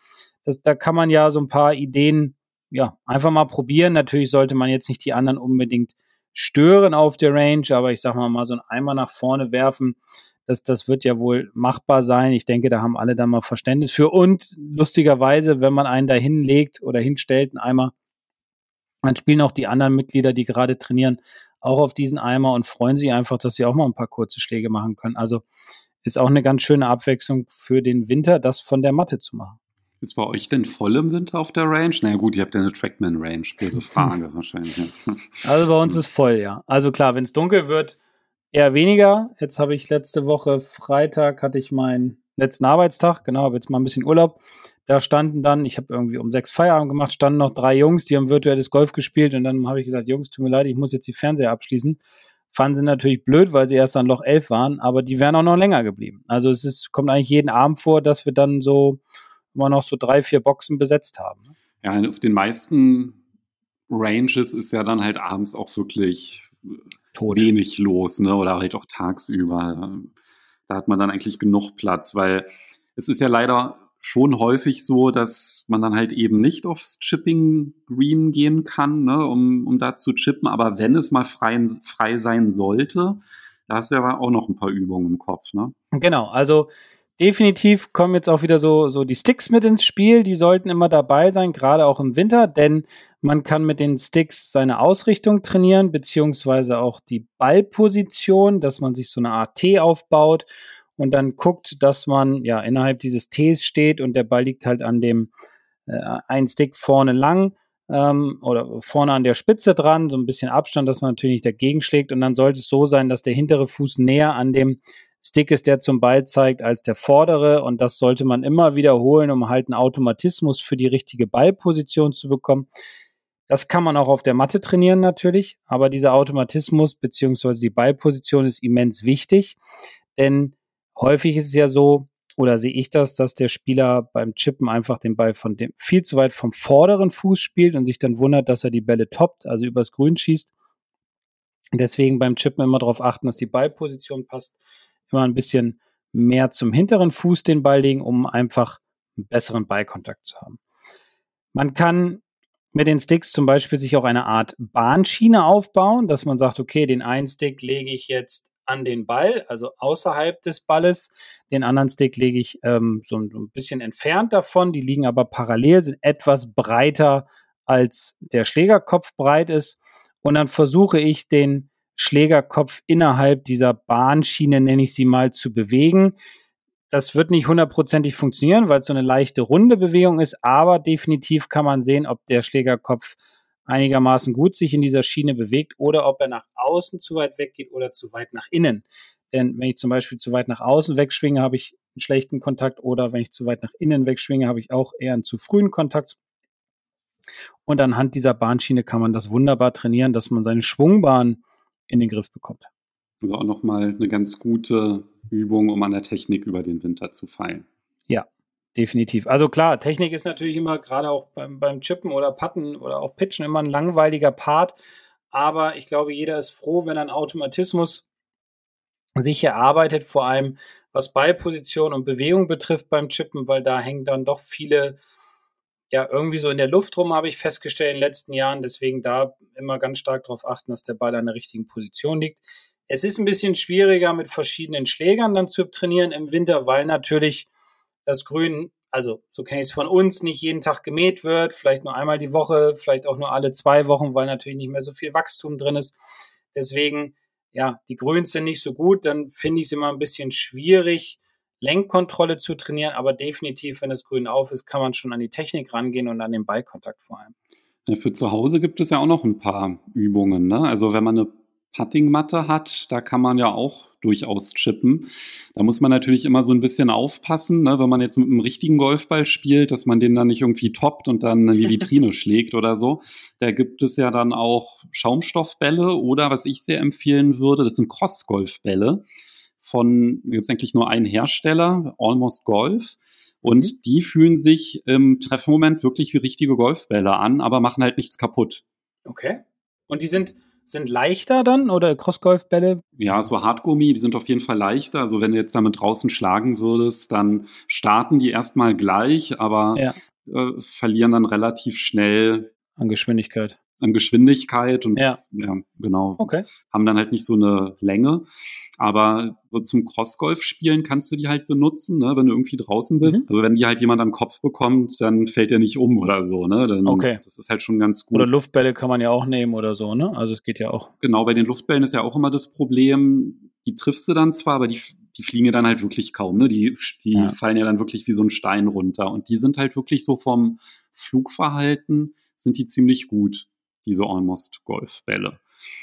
S3: Das, da kann man ja so ein paar Ideen, ja, einfach mal probieren. Natürlich sollte man jetzt nicht die anderen unbedingt stören auf der Range, aber ich sag mal mal so ein Eimer nach vorne werfen, das, das wird ja wohl machbar sein. Ich denke, da haben alle dann mal Verständnis für. Und lustigerweise, wenn man einen da hinlegt oder hinstellt, einen Eimer, dann spielen auch die anderen Mitglieder, die gerade trainieren, auch auf diesen Eimer und freuen sich einfach, dass sie auch mal ein paar kurze Schläge machen können. Also ist auch eine ganz schöne Abwechslung für den Winter, das von der Matte zu machen.
S2: Ist bei euch denn voll im Winter auf der Range? Na naja, gut, ihr habt ja eine Trackman-Range. Ihre Frage wahrscheinlich.
S3: Also bei uns ist voll, ja. Also klar, wenn es dunkel wird, Eher weniger. Jetzt habe ich letzte Woche Freitag hatte ich meinen letzten Arbeitstag, genau, habe jetzt mal ein bisschen Urlaub. Da standen dann, ich habe irgendwie um sechs Feierabend gemacht, standen noch drei Jungs, die haben virtuelles Golf gespielt und dann habe ich gesagt, Jungs, tut mir leid, ich muss jetzt die Fernseher abschließen. Fanden sie natürlich blöd, weil sie erst an Loch 11 waren, aber die wären auch noch länger geblieben. Also es ist, kommt eigentlich jeden Abend vor, dass wir dann so immer noch so drei, vier Boxen besetzt haben. Ne?
S2: Ja, auf den meisten Ranges ist ja dann halt abends auch wirklich Tot. wenig los, ne? Oder halt auch tagsüber. Da hat man dann eigentlich genug Platz, weil es ist ja leider schon häufig so, dass man dann halt eben nicht aufs Chipping Green gehen kann, ne, um, um da zu chippen. Aber wenn es mal frei, frei sein sollte, da hast du ja auch noch ein paar Übungen im Kopf, ne?
S3: Genau, also definitiv kommen jetzt auch wieder so, so die Sticks mit ins Spiel. Die sollten immer dabei sein, gerade auch im Winter, denn man kann mit den Sticks seine Ausrichtung trainieren, beziehungsweise auch die Ballposition, dass man sich so eine Art T aufbaut und dann guckt, dass man ja innerhalb dieses Ts steht und der Ball liegt halt an dem äh, einen Stick vorne lang ähm, oder vorne an der Spitze dran, so ein bisschen Abstand, dass man natürlich nicht dagegen schlägt und dann sollte es so sein, dass der hintere Fuß näher an dem Stick ist, der zum Ball zeigt, als der vordere. Und das sollte man immer wiederholen, um halt einen Automatismus für die richtige Ballposition zu bekommen. Das kann man auch auf der Matte trainieren natürlich, aber dieser Automatismus beziehungsweise die Ballposition ist immens wichtig, denn häufig ist es ja so, oder sehe ich das, dass der Spieler beim Chippen einfach den Ball von dem viel zu weit vom vorderen Fuß spielt und sich dann wundert, dass er die Bälle toppt, also übers Grün schießt. Deswegen beim Chippen immer darauf achten, dass die Ballposition passt immer ein bisschen mehr zum hinteren Fuß den Ball legen, um einfach einen besseren Ballkontakt zu haben. Man kann mit den Sticks zum Beispiel sich auch eine Art Bahnschiene aufbauen, dass man sagt, okay, den einen Stick lege ich jetzt an den Ball, also außerhalb des Balles. Den anderen Stick lege ich ähm, so, so ein bisschen entfernt davon. Die liegen aber parallel, sind etwas breiter als der Schlägerkopf breit ist. Und dann versuche ich den Schlägerkopf innerhalb dieser Bahnschiene, nenne ich sie mal, zu bewegen. Das wird nicht hundertprozentig funktionieren, weil es so eine leichte runde Bewegung ist, aber definitiv kann man sehen, ob der Schlägerkopf einigermaßen gut sich in dieser Schiene bewegt oder ob er nach außen zu weit weg geht oder zu weit nach innen. Denn wenn ich zum Beispiel zu weit nach außen wegschwinge, habe ich einen schlechten Kontakt oder wenn ich zu weit nach innen wegschwinge, habe ich auch eher einen zu frühen Kontakt. Und anhand dieser Bahnschiene kann man das wunderbar trainieren, dass man seine Schwungbahn in den Griff bekommt.
S2: Also auch nochmal eine ganz gute Übung, um an der Technik über den Winter zu feilen.
S3: Ja, definitiv. Also klar, Technik ist natürlich immer gerade auch beim, beim Chippen oder Putten oder auch Pitchen immer ein langweiliger Part. Aber ich glaube, jeder ist froh, wenn ein Automatismus sich erarbeitet, vor allem was Ballposition und Bewegung betrifft beim Chippen, weil da hängen dann doch viele ja irgendwie so in der Luft rum, habe ich festgestellt in den letzten Jahren. Deswegen da immer ganz stark darauf achten, dass der Ball an der richtigen Position liegt. Es ist ein bisschen schwieriger mit verschiedenen Schlägern dann zu trainieren im Winter, weil natürlich das Grün, also so kenne ich es von uns, nicht jeden Tag gemäht wird, vielleicht nur einmal die Woche, vielleicht auch nur alle zwei Wochen, weil natürlich nicht mehr so viel Wachstum drin ist. Deswegen, ja, die Grüns sind nicht so gut, dann finde ich es immer ein bisschen schwierig, Lenkkontrolle zu trainieren, aber definitiv, wenn das Grün auf ist, kann man schon an die Technik rangehen und an den Ballkontakt vor allem.
S2: Für zu Hause gibt es ja auch noch ein paar Übungen. Ne? Also wenn man eine Puttingmatte hat, da kann man ja auch durchaus chippen. Da muss man natürlich immer so ein bisschen aufpassen, ne? wenn man jetzt mit einem richtigen Golfball spielt, dass man den dann nicht irgendwie toppt und dann in die Vitrine schlägt oder so. Da gibt es ja dann auch Schaumstoffbälle oder was ich sehr empfehlen würde, das sind Cross-Golfbälle von, gibt es eigentlich nur einen Hersteller, Almost Golf. Und mhm. die fühlen sich im Treffmoment wirklich wie richtige Golfbälle an, aber machen halt nichts kaputt.
S3: Okay. Und die sind, sind leichter dann oder Crossgolfbälle?
S2: Ja, so Hartgummi, die sind auf jeden Fall leichter. Also wenn du jetzt damit draußen schlagen würdest, dann starten die erstmal gleich, aber ja. äh, verlieren dann relativ schnell
S3: an Geschwindigkeit
S2: an Geschwindigkeit und ja, ja genau. Okay. Haben dann halt nicht so eine Länge. Aber so zum Crossgolf spielen kannst du die halt benutzen, ne, wenn du irgendwie draußen bist. Mhm. Also wenn die halt jemand am Kopf bekommt, dann fällt er nicht um oder so, ne? Dann,
S3: okay.
S2: Das ist halt schon ganz gut.
S3: Oder Luftbälle kann man ja auch nehmen oder so, ne? Also es geht ja auch.
S2: Genau, bei den Luftbällen ist ja auch immer das Problem, die triffst du dann zwar, aber die, die fliegen ja dann halt wirklich kaum, ne? Die, die ja. fallen ja dann wirklich wie so ein Stein runter. Und die sind halt wirklich so vom Flugverhalten sind die ziemlich gut diese Almost Golfbälle.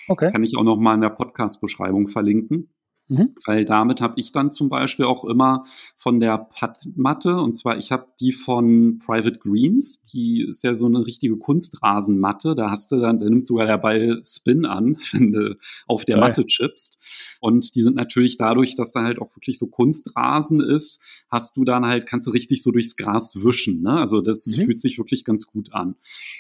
S2: Okay. Kann ich auch noch mal in der Podcast-Beschreibung verlinken. Mhm. Weil damit habe ich dann zum Beispiel auch immer von der Puttmatte, und zwar ich habe die von Private Greens, die ist ja so eine richtige Kunstrasenmatte, da hast du dann, da nimmt sogar der Ball Spin an, wenn du auf der Matte chippst. Und die sind natürlich dadurch, dass da halt auch wirklich so Kunstrasen ist, hast du dann halt, kannst du richtig so durchs Gras wischen. Ne? Also das mhm. fühlt sich wirklich ganz gut an.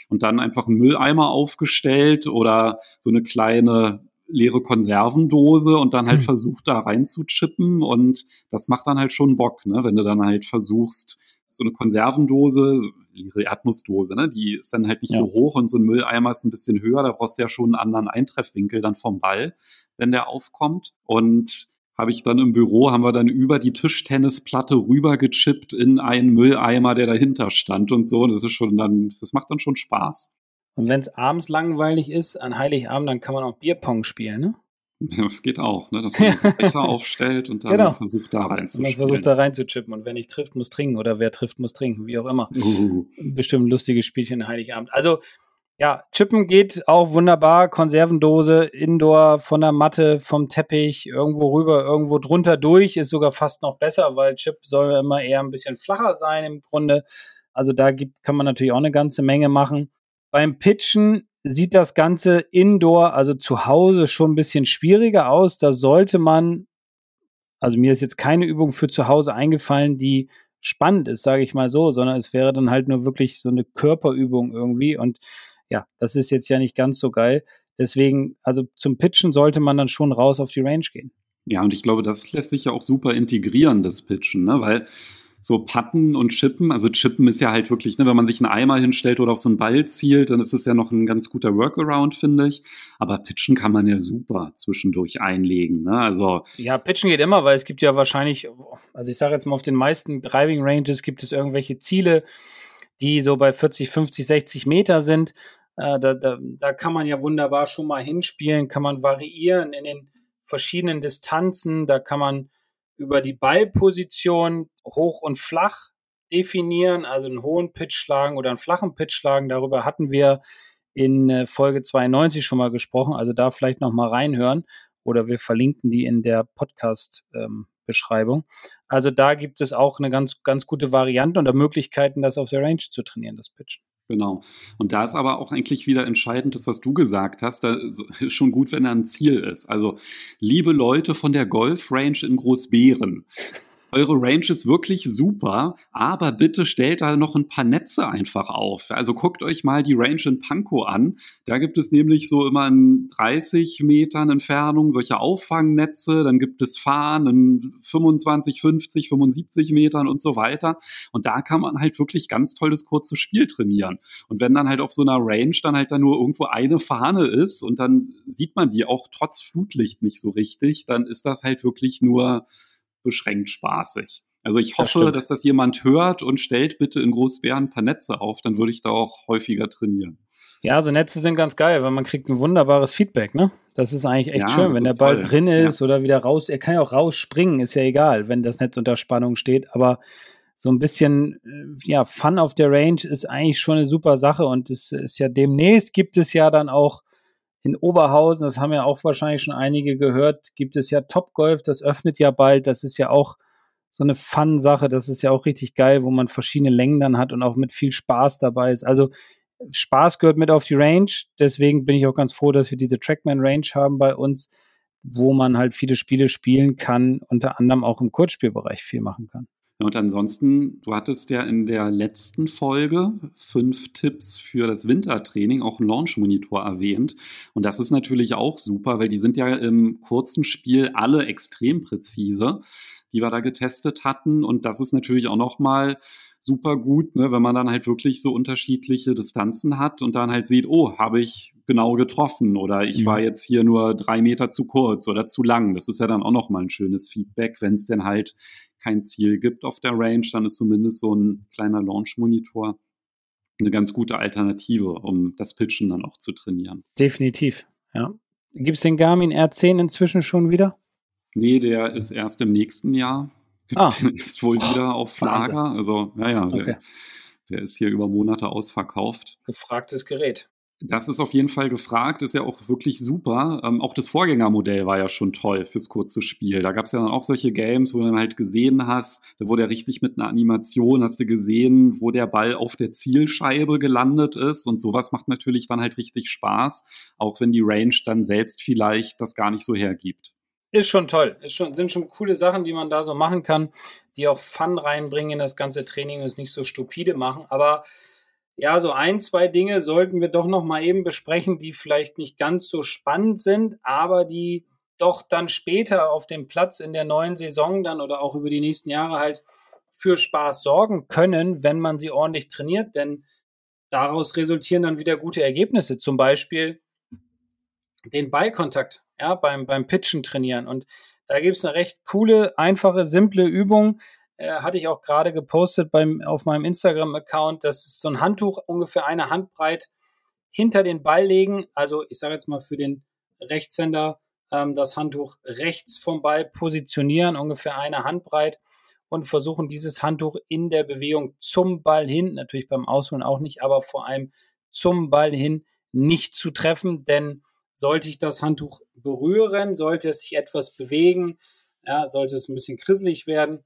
S2: Und dann einfach einen Mülleimer aufgestellt oder so eine kleine leere Konservendose und dann halt hm. versucht, da reinzuchippen und das macht dann halt schon Bock, ne? wenn du dann halt versuchst, so eine Konservendose, so leere Erdnussdose, ne? die ist dann halt nicht ja. so hoch und so ein Mülleimer ist ein bisschen höher, da brauchst du ja schon einen anderen Eintreffwinkel dann vom Ball, wenn der aufkommt und habe ich dann im Büro, haben wir dann über die Tischtennisplatte rübergechippt in einen Mülleimer, der dahinter stand und so. Das ist schon dann, das macht dann schon Spaß.
S3: Und wenn es abends langweilig ist, an Heiligabend, dann kann man auch Bierpong spielen, ne?
S2: Ja, das geht auch, ne? dass man so einen Becher aufstellt und dann genau. versucht da reinzuchippen.
S3: Man versucht da reinzuchippen und wer nicht trifft, muss trinken oder wer trifft, muss trinken, wie auch immer. Uh. Bestimmt ein lustiges Spielchen Heiligabend. Also ja, Chippen geht auch wunderbar. Konservendose, Indoor, von der Matte, vom Teppich, irgendwo rüber, irgendwo drunter durch, ist sogar fast noch besser, weil Chip soll immer eher ein bisschen flacher sein im Grunde. Also da gibt, kann man natürlich auch eine ganze Menge machen. Beim Pitchen sieht das Ganze indoor, also zu Hause, schon ein bisschen schwieriger aus. Da sollte man, also mir ist jetzt keine Übung für zu Hause eingefallen, die spannend ist, sage ich mal so, sondern es wäre dann halt nur wirklich so eine Körperübung irgendwie. Und ja, das ist jetzt ja nicht ganz so geil. Deswegen, also zum Pitchen sollte man dann schon raus auf die Range gehen.
S2: Ja, und ich glaube, das lässt sich ja auch super integrieren, das Pitchen, ne? weil so Patten und Chippen. Also Chippen ist ja halt wirklich, ne, wenn man sich einen Eimer hinstellt oder auf so einen Ball zielt, dann ist es ja noch ein ganz guter Workaround, finde ich. Aber Pitchen kann man ja super zwischendurch einlegen. Ne? Also
S3: ja, Pitchen geht immer, weil es gibt ja wahrscheinlich, also ich sage jetzt mal, auf den meisten Driving Ranges gibt es irgendwelche Ziele, die so bei 40, 50, 60 Meter sind. Äh, da, da, da kann man ja wunderbar schon mal hinspielen, kann man variieren in den verschiedenen Distanzen, da kann man über die Ballposition hoch und flach definieren, also einen hohen Pitch schlagen oder einen flachen Pitch schlagen. Darüber hatten wir in äh, Folge 92 schon mal gesprochen, also da vielleicht noch mal reinhören oder wir verlinken die in der Podcast-Beschreibung. Ähm, Also da gibt es auch eine ganz, ganz gute Variante und Möglichkeiten, das auf der Range zu trainieren, das Pitchen.
S2: Genau. Und da ist aber auch eigentlich wieder entscheidend, das, was du gesagt hast, da ist schon gut, wenn da ein Ziel ist. Also, liebe Leute von der Golf Range in Großbären, eure Range ist wirklich super, aber bitte stellt da noch ein paar Netze einfach auf. Also guckt euch mal die Range in Pankow an. Da gibt es nämlich so immer in 30 Metern Entfernung solche Auffangnetze. Dann gibt es Fahren in 25, 50, 75 Metern und so weiter. Und da kann man halt wirklich ganz tolles kurzes Spiel trainieren. Und wenn dann halt auf so einer Range dann halt da nur irgendwo eine Fahne ist und dann sieht man die auch trotz Flutlicht nicht so richtig, dann ist das halt wirklich nur beschränkt spaßig. Also ich hoffe, das dass das jemand hört und stellt bitte in Großbären ein paar Netze auf, dann würde ich da auch häufiger trainieren.
S3: Ja, so Netze sind ganz geil, weil man kriegt ein wunderbares Feedback, ne? Das ist eigentlich echt ja, schön, wenn der Ball toll. drin ist ja. oder wieder raus. Er kann ja auch rausspringen, ist ja egal, wenn das Netz unter Spannung steht, aber so ein bisschen äh, ja, Fun auf der Range ist eigentlich schon eine super Sache und es ist ja demnächst gibt es ja dann auch in Oberhausen, das haben ja auch wahrscheinlich schon einige gehört, gibt es ja Topgolf, das öffnet ja bald. Das ist ja auch so eine Fun-Sache. Das ist ja auch richtig geil, wo man verschiedene Längen dann hat und auch mit viel Spaß dabei ist. Also Spaß gehört mit auf die Range. Deswegen bin ich auch ganz froh, dass wir diese Trackman Range haben bei uns, wo man halt viele Spiele spielen kann, unter anderem auch im Kurzspielbereich viel machen kann.
S2: Und ansonsten, du hattest ja in der letzten Folge fünf Tipps für das Wintertraining, auch einen Launch-Monitor erwähnt. Und das ist natürlich auch super, weil die sind ja im kurzen Spiel alle extrem präzise, die wir da getestet hatten. Und das ist natürlich auch nochmal super gut, ne, wenn man dann halt wirklich so unterschiedliche Distanzen hat und dann halt sieht, oh, habe ich genau getroffen oder ich mhm. war jetzt hier nur drei Meter zu kurz oder zu lang. Das ist ja dann auch nochmal ein schönes Feedback, wenn es denn halt kein Ziel gibt auf der Range, dann ist zumindest so ein kleiner Launch-Monitor eine ganz gute Alternative, um das Pitchen dann auch zu trainieren.
S3: Definitiv, ja. Gibt es den Garmin R10 inzwischen schon wieder?
S2: Nee, der ist erst im nächsten Jahr. Gibt es ah. jetzt wohl wieder auf Lager. Also, naja, okay. der, der ist hier über Monate ausverkauft.
S3: Gefragtes Gerät.
S2: Das ist auf jeden Fall gefragt, ist ja auch wirklich super. Ähm, auch das Vorgängermodell war ja schon toll fürs kurze Spiel. Da gab es ja dann auch solche Games, wo du dann halt gesehen hast, da wurde ja richtig mit einer Animation, hast du gesehen, wo der Ball auf der Zielscheibe gelandet ist. Und sowas macht natürlich dann halt richtig Spaß, auch wenn die Range dann selbst vielleicht das gar nicht so hergibt.
S3: Ist schon toll. Ist schon, sind schon coole Sachen, die man da so machen kann, die auch Fun reinbringen in das ganze Training und es nicht so stupide machen. Aber ja, so ein, zwei Dinge sollten wir doch noch mal eben besprechen, die vielleicht nicht ganz so spannend sind, aber die doch dann später auf dem Platz in der neuen Saison dann oder auch über die nächsten Jahre halt für Spaß sorgen können, wenn man sie ordentlich trainiert, denn daraus resultieren dann wieder gute Ergebnisse. Zum Beispiel den Ballkontakt, ja, beim, beim Pitchen trainieren. Und da gibt es eine recht coole, einfache, simple Übung, äh, hatte ich auch gerade gepostet beim, auf meinem Instagram-Account. Das ist so ein Handtuch, ungefähr eine Handbreit hinter den Ball legen. Also ich sage jetzt mal für den Rechtshänder ähm, das Handtuch rechts vom Ball positionieren, ungefähr eine Handbreit und versuchen dieses Handtuch in der Bewegung zum Ball hin, natürlich beim Ausholen auch nicht, aber vor allem zum Ball hin nicht zu treffen, denn sollte ich das Handtuch berühren, sollte es sich etwas bewegen, ja, sollte es ein bisschen krisselig werden,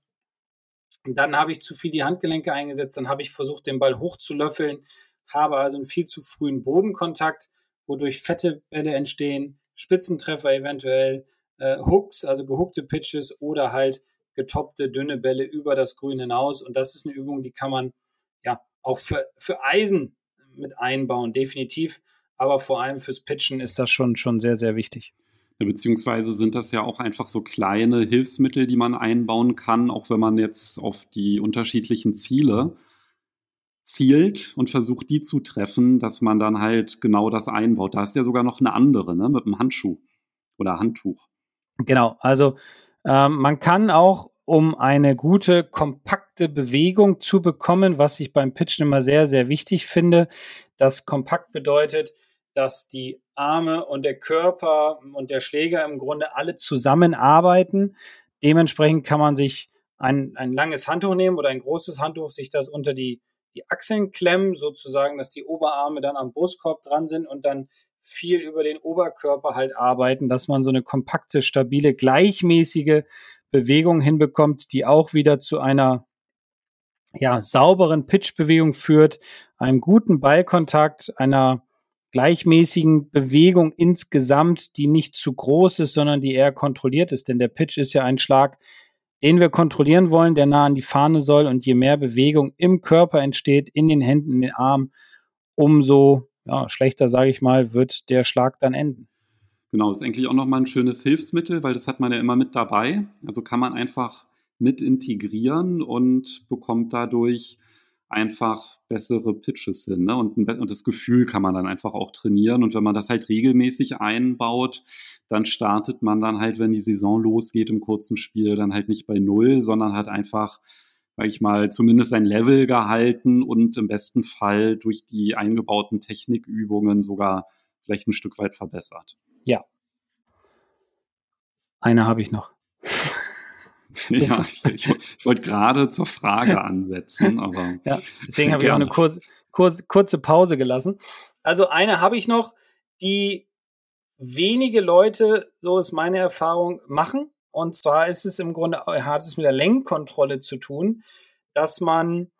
S3: und dann habe ich zu viel die Handgelenke eingesetzt, dann habe ich versucht, den Ball hochzulöffeln, habe also einen viel zu frühen Bodenkontakt, wodurch fette Bälle entstehen, Spitzentreffer eventuell, äh, Hooks, also gehookte Pitches oder halt getoppte dünne Bälle über das Grün hinaus. Und das ist eine Übung, die kann man ja auch für, für Eisen mit einbauen, definitiv. Aber vor allem fürs Pitchen ist das schon, schon sehr, sehr wichtig.
S2: Beziehungsweise sind das ja auch einfach so kleine Hilfsmittel, die man einbauen kann, auch wenn man jetzt auf die unterschiedlichen Ziele zielt und versucht, die zu treffen, dass man dann halt genau das einbaut. Da ist ja sogar noch eine andere, ne, mit einem Handschuh oder Handtuch.
S3: Genau, also ähm, man kann auch, um eine gute, kompakte Bewegung zu bekommen, was ich beim Pitchen immer sehr, sehr wichtig finde, das kompakt bedeutet, dass die Arme und der Körper und der Schläger im Grunde alle zusammenarbeiten. Dementsprechend kann man sich ein, ein langes Handtuch nehmen oder ein großes Handtuch, sich das unter die, die Achseln klemmen, sozusagen, dass die Oberarme dann am Brustkorb dran sind und dann viel über den Oberkörper halt arbeiten, dass man so eine kompakte, stabile, gleichmäßige Bewegung hinbekommt, die auch wieder zu einer ja, sauberen Pitchbewegung führt, einem guten Ballkontakt, einer gleichmäßigen Bewegung insgesamt, die nicht zu groß ist, sondern die eher kontrolliert ist. Denn der Pitch ist ja ein Schlag, den wir kontrollieren wollen, der nah an die Fahne soll. Und je mehr Bewegung im Körper entsteht, in den Händen, in den Armen, umso ja, schlechter, sage ich mal, wird der Schlag dann enden.
S2: Genau, ist eigentlich auch nochmal ein schönes Hilfsmittel, weil das hat man ja immer mit dabei. Also kann man einfach mit integrieren und bekommt dadurch einfach bessere Pitches hin. Ne? Und, und, das Gefühl kann man dann einfach auch trainieren. Und wenn man das halt regelmäßig einbaut, dann startet man dann halt, wenn die Saison losgeht im kurzen Spiel, dann halt nicht bei Null, sondern hat einfach, sag ich mal, zumindest sein Level gehalten und im besten Fall durch die eingebauten Technikübungen sogar vielleicht ein Stück weit verbessert.
S3: Ja. Eine habe ich noch.
S2: Ja, ich, ich, wollte gerade zur Frage ansetzen, aber.
S3: Ja, deswegen habe ich auch eine kurze, kurze, kurze Pause gelassen. Also eine habe ich noch, die wenige Leute, so ist meine Erfahrung, machen. Und zwar ist es im Grunde, hat es mit der Lenkkontrolle zu tun, dass man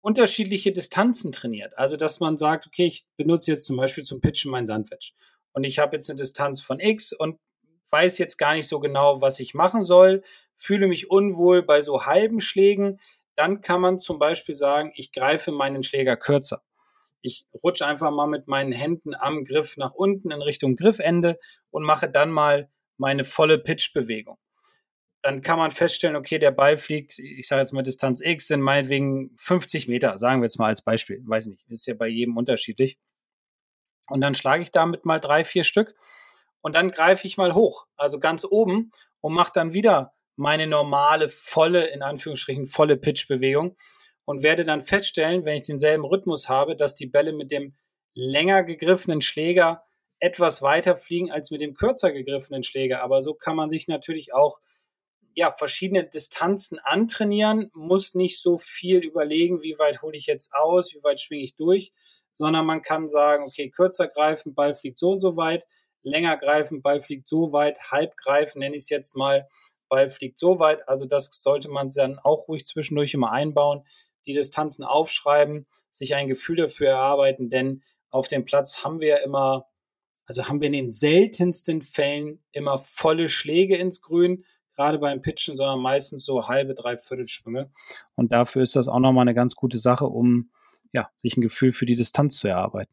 S3: unterschiedliche Distanzen trainiert. Also, dass man sagt, okay, ich benutze jetzt zum Beispiel zum Pitchen mein Sandwich. Und ich habe jetzt eine Distanz von X und weiß jetzt gar nicht so genau, was ich machen soll, fühle mich unwohl bei so halben Schlägen, dann kann man zum Beispiel sagen, ich greife meinen Schläger kürzer. Ich rutsche einfach mal mit meinen Händen am Griff nach unten in Richtung Griffende und mache dann mal meine volle Pitch-Bewegung. Dann kann man feststellen, okay, der Ball fliegt, ich sage jetzt mal Distanz X, sind meinetwegen 50 Meter, sagen wir jetzt mal als Beispiel. Weiß nicht, ist ja bei jedem unterschiedlich. Und dann schlage ich damit mal drei, vier Stück und dann greife ich mal hoch, also ganz oben und mache dann wieder meine normale, volle, in Anführungsstrichen, volle Pitch-Bewegung und werde dann feststellen, wenn ich denselben Rhythmus habe, dass die Bälle mit dem länger gegriffenen Schläger etwas weiter fliegen als mit dem kürzer gegriffenen Schläger. Aber so kann man sich natürlich auch ja, verschiedene Distanzen antrainieren, muss nicht so viel überlegen, wie weit hole ich jetzt aus, wie weit schwinge ich durch, sondern man kann sagen, okay, kürzer greifen, Ball fliegt so und so weit, länger greifen, Ball fliegt so weit, halb greifen, nenne ich es jetzt mal, Ball fliegt so weit. Also das sollte man dann auch ruhig zwischendurch immer einbauen, die Distanzen aufschreiben, sich ein Gefühl dafür erarbeiten, denn auf dem Platz haben wir immer, also haben wir in den seltensten Fällen immer volle Schläge ins Grün, gerade beim Pitchen, sondern meistens so halbe, dreiviertel Schwünge. Und dafür ist das auch nochmal eine ganz gute Sache, um ja, sich ein Gefühl für die Distanz zu erarbeiten.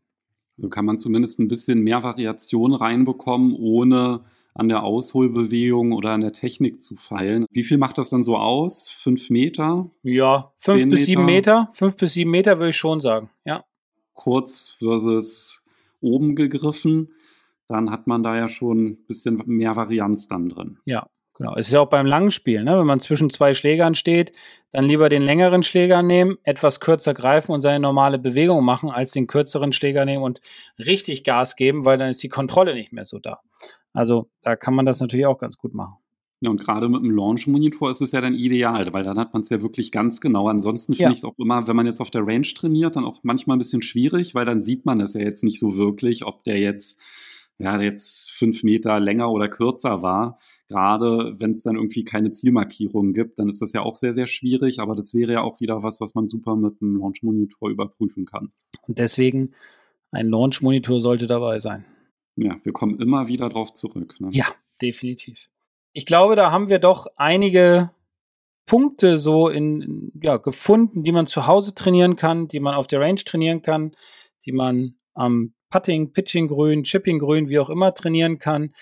S2: So kann man zumindest ein bisschen mehr Variation reinbekommen, ohne an der Ausholbewegung oder an der Technik zu feilen. Wie viel macht das dann so aus? Fünf Meter?
S3: Ja, fünf bis sieben Meter. Fünf bis sieben Meter würde ich schon sagen, ja.
S2: Kurz versus oben gegriffen, dann hat man da ja schon ein bisschen mehr Varianz dann drin.
S3: Ja, Genau, es ist ja auch beim langen Spiel, ne? wenn man zwischen zwei Schlägern steht, dann lieber den längeren Schläger nehmen, etwas kürzer greifen und seine normale Bewegung machen, als den kürzeren Schläger nehmen und richtig Gas geben, weil dann ist die Kontrolle nicht mehr so da. Also da kann man das natürlich auch ganz gut machen.
S2: Ja, und gerade mit dem Launch-Monitor ist es ja dann ideal, weil dann hat man es ja wirklich ganz genau. Ansonsten finde ja. ich es auch immer, wenn man jetzt auf der Range trainiert, dann auch manchmal ein bisschen schwierig, weil dann sieht man das ja jetzt nicht so wirklich, ob der jetzt ja, jetzt fünf Meter länger oder kürzer war. Gerade wenn es dann irgendwie keine Zielmarkierungen gibt, dann ist das ja auch sehr, sehr schwierig. Aber das wäre ja auch wieder was, was man super mit einem Launch-Monitor überprüfen kann.
S3: Und deswegen ein Launch-Monitor sollte dabei sein.
S2: Ja, wir kommen immer wieder drauf zurück.
S3: Ne? Ja, definitiv. Ich glaube, da haben wir doch einige Punkte so in, ja, gefunden, die man zu Hause trainieren kann, die man auf der Range trainieren kann, die man am Putting, Pitching grün, Chipping grün, wie auch immer trainieren kann.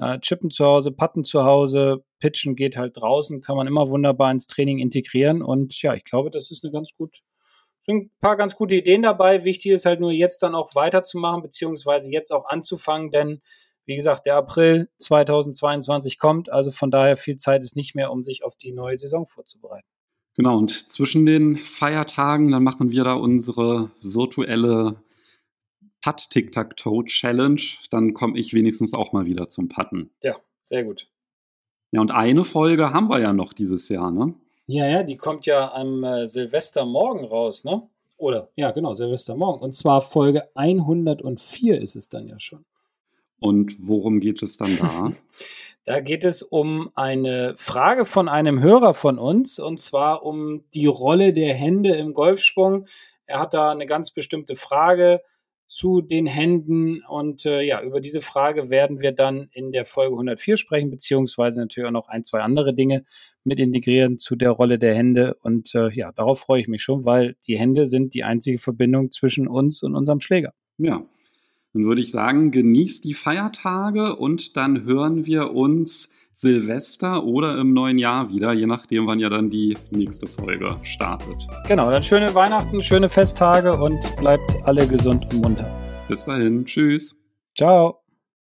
S3: Äh, Chippen zu Hause, Putten zu Hause, Pitchen geht halt draußen, kann man immer wunderbar ins Training integrieren. Und ja, ich glaube, das ist eine ganz gut, sind ein paar ganz gute Ideen dabei. Wichtig ist halt nur jetzt dann auch weiterzumachen, beziehungsweise jetzt auch anzufangen, denn wie gesagt, der April 2022 kommt, also von daher viel Zeit ist nicht mehr, um sich auf die neue Saison vorzubereiten.
S2: Genau, und zwischen den Feiertagen, dann machen wir da unsere virtuelle Putt-Tic-Tac-Toe-Challenge, dann komme ich wenigstens auch mal wieder zum Putten.
S3: Ja, sehr gut.
S2: Ja, und eine Folge haben wir ja noch dieses Jahr, ne?
S3: Ja, ja, die kommt ja am äh, Silvestermorgen raus, ne? Oder, ja, genau, Silvestermorgen. Und zwar Folge 104 ist es dann ja schon.
S2: Und worum geht es dann da?
S3: Da geht es um eine Frage von einem Hörer von uns und zwar um die Rolle der Hände im Golfsprung. Er hat da eine ganz bestimmte Frage zu den Händen und äh, ja, über diese Frage werden wir dann in der Folge 104 sprechen, beziehungsweise natürlich auch noch ein, zwei andere Dinge mit integrieren zu der Rolle der Hände und äh, ja, darauf freue ich mich schon, weil die Hände sind die einzige Verbindung zwischen uns und unserem Schläger.
S2: Ja, dann würde ich sagen, genießt die Feiertage und dann hören wir uns Silvester oder im neuen Jahr wieder, je nachdem, wann ja dann die nächste Folge startet.
S3: Genau, dann schöne Weihnachten, schöne Festtage und bleibt alle gesund und munter.
S2: Bis dahin, tschüss.
S3: Ciao.